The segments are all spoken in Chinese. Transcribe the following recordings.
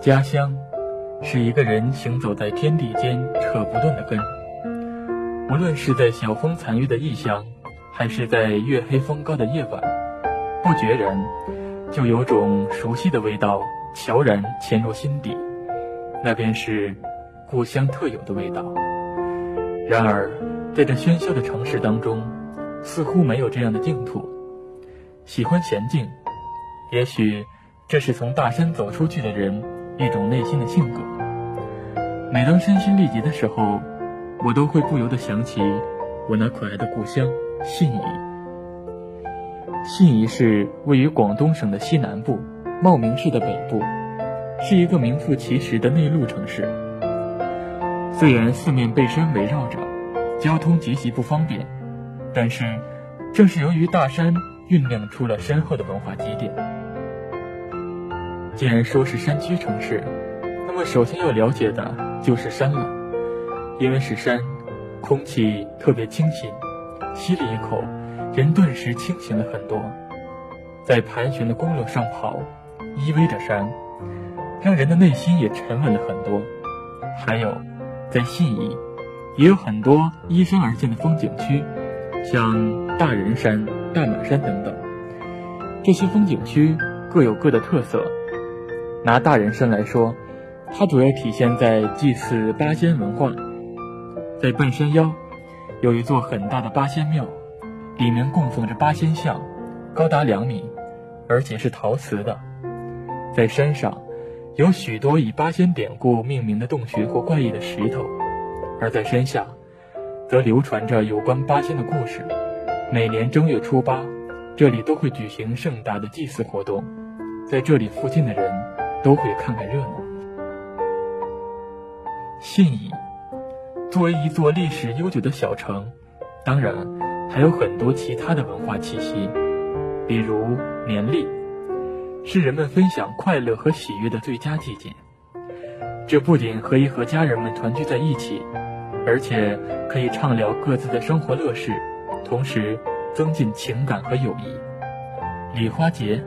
家乡是一个人行走在天地间扯不断的根，无论是在晓风残月的异乡，还是在月黑风高的夜晚，不觉然就有种熟悉的味道悄然潜入心底，那便是故乡特有的味道。然而，在这喧嚣的城市当中，似乎没有这样的净土。喜欢娴静，也许这是从大山走出去的人一种内心的性格。每当身心力竭的时候，我都会不由得想起我那可爱的故乡信宜。信宜市位于广东省的西南部，茂名市的北部，是一个名副其实的内陆城市。虽然四面被山围绕着，交通极其不方便，但是正是由于大山。酝酿出了深厚的文化积淀。既然说是山区城市，那么首先要了解的就是山了。因为是山，空气特别清新，吸了一口，人顿时清醒了很多。在盘旋的公路上跑，依偎着山，让人的内心也沉稳了很多。还有，在信义，也有很多依山而建的风景区，像大人山。大马山等等，这些风景区各有各的特色。拿大人山来说，它主要体现在祭祀八仙文化。在半山腰，有一座很大的八仙庙，里面供奉着八仙像，高达两米，而且是陶瓷的。在山上，有许多以八仙典故命名的洞穴或怪异的石头，而在山下，则流传着有关八仙的故事。每年正月初八，这里都会举行盛大的祭祀活动，在这里附近的人都会看看热闹。信义作为一座历史悠久的小城，当然还有很多其他的文化气息，比如年历，是人们分享快乐和喜悦的最佳季节。这不仅可以和家人们团聚在一起，而且可以畅聊各自的生活乐事。同时，增进情感和友谊。礼花节，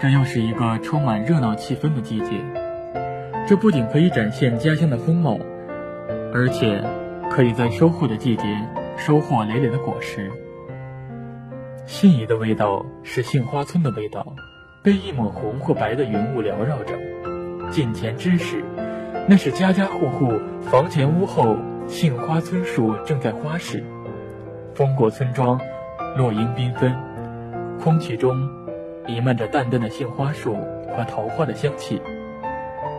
这又是一个充满热闹气氛的季节。这不仅可以展现家乡的风貌，而且可以在收获的季节收获累累的果实。信宜的味道是杏花村的味道，被一抹红或白的云雾缭绕着。近前之时，那是家家户户房前屋后杏花村树正在花时。风过村庄，落英缤纷，空气中弥漫着淡淡的杏花树和桃花的香气。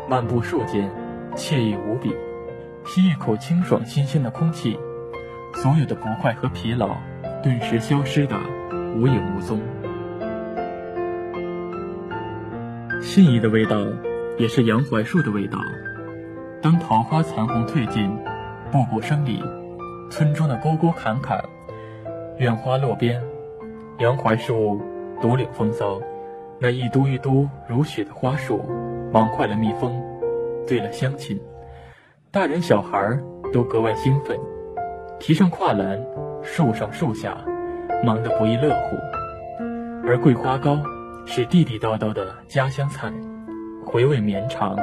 漫步树间，惬意无比，吸一口清爽新鲜的空气，所有的不快和疲劳顿时消失的无影无踪。信宜的味道，也是杨槐树的味道。当桃花残红褪尽，步步生离，村庄的沟沟坎坎。院花落边，杨槐树独领风骚。那一嘟一嘟如雪的花树，忙坏了蜜蜂，醉了乡亲。大人小孩都格外兴奋，提上跨栏，树上树下，忙得不亦乐乎。而桂花糕是地地道道的家乡菜，回味绵长，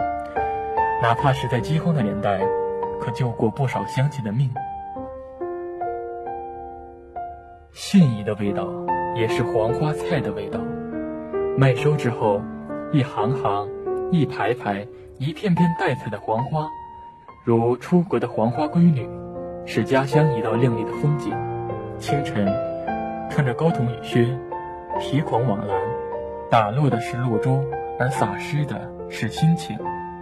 哪怕是在饥荒的年代，可救过不少乡亲的命。信宜的味道，也是黄花菜的味道。麦收之后，一行行、一排排、一片片带彩的黄花，如出国的黄花闺女，是家乡一道亮丽的风景。清晨，穿着高筒雨靴，提筐往来，打落的是露珠，而洒湿的是心情。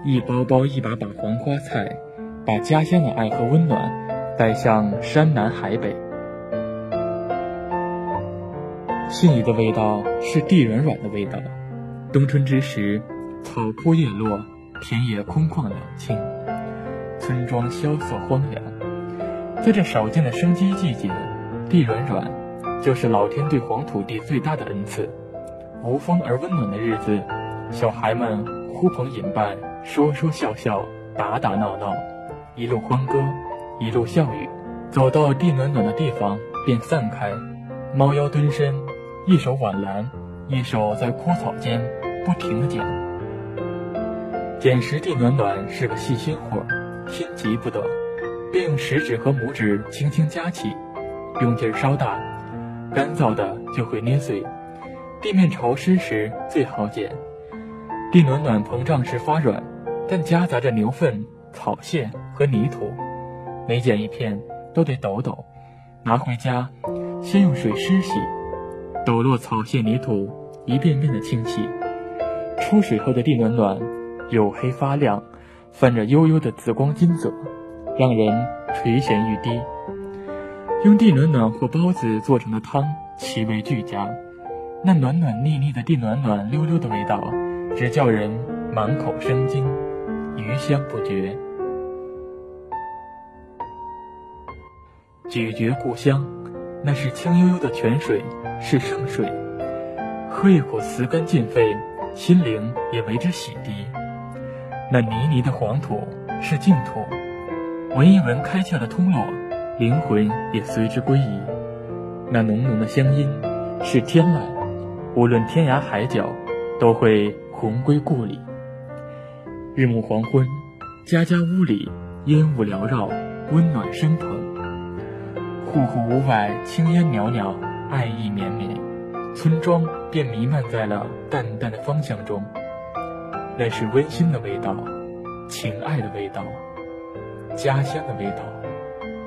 一包包、一把把黄花菜，把家乡的爱和温暖带向山南海北。信宜的味道是地软软的味道。冬春之时，草枯叶落，田野空旷冷清，村庄萧瑟荒凉。在这少见的生机季节，地软软，就是老天对黄土地最大的恩赐。无风而温暖的日子，小孩们呼朋引伴，说说笑笑，打打闹闹，一路欢歌，一路笑语。走到地暖暖的地方，便散开，猫腰蹲身。一手挽篮，一手在枯草间不停地捡。捡拾地暖暖是个细心活，心急不得，便用食指和拇指轻轻夹起，用劲儿稍大，干燥的就会捏碎。地面潮湿时最好捡。地暖暖膨胀时发软，但夹杂着牛粪、草屑和泥土，每捡一片都得抖抖，拿回家先用水湿洗，抖落草屑泥土，一遍遍的清洗。出水后的地暖暖。黝黑发亮，泛着幽幽的紫光金泽，让人垂涎欲滴。用地暖暖或包子做成的汤，气味俱佳。那暖暖腻腻的地暖暖溜溜的味道，只叫人满口生津，余香不绝。咀嚼故乡，那是清悠悠的泉水，是圣水。喝一口，磁干尽肺，心灵也为之洗涤。那泥泥的黄土是净土，闻一闻开窍的通络，灵魂也随之归依。那浓浓的香音是天籁，无论天涯海角，都会魂归故里。日暮黄昏，家家屋里烟雾缭绕，温暖升腾；户户屋外青烟袅袅，爱意绵绵，村庄便弥漫在了淡淡的芳香中。那是温馨的味道，情爱的味道，家乡的味道。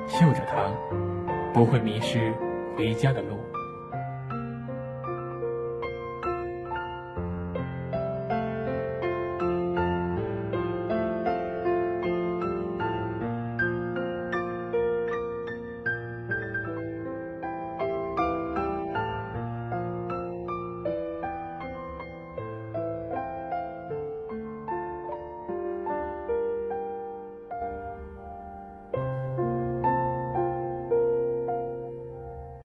嗅着它，不会迷失回家的路。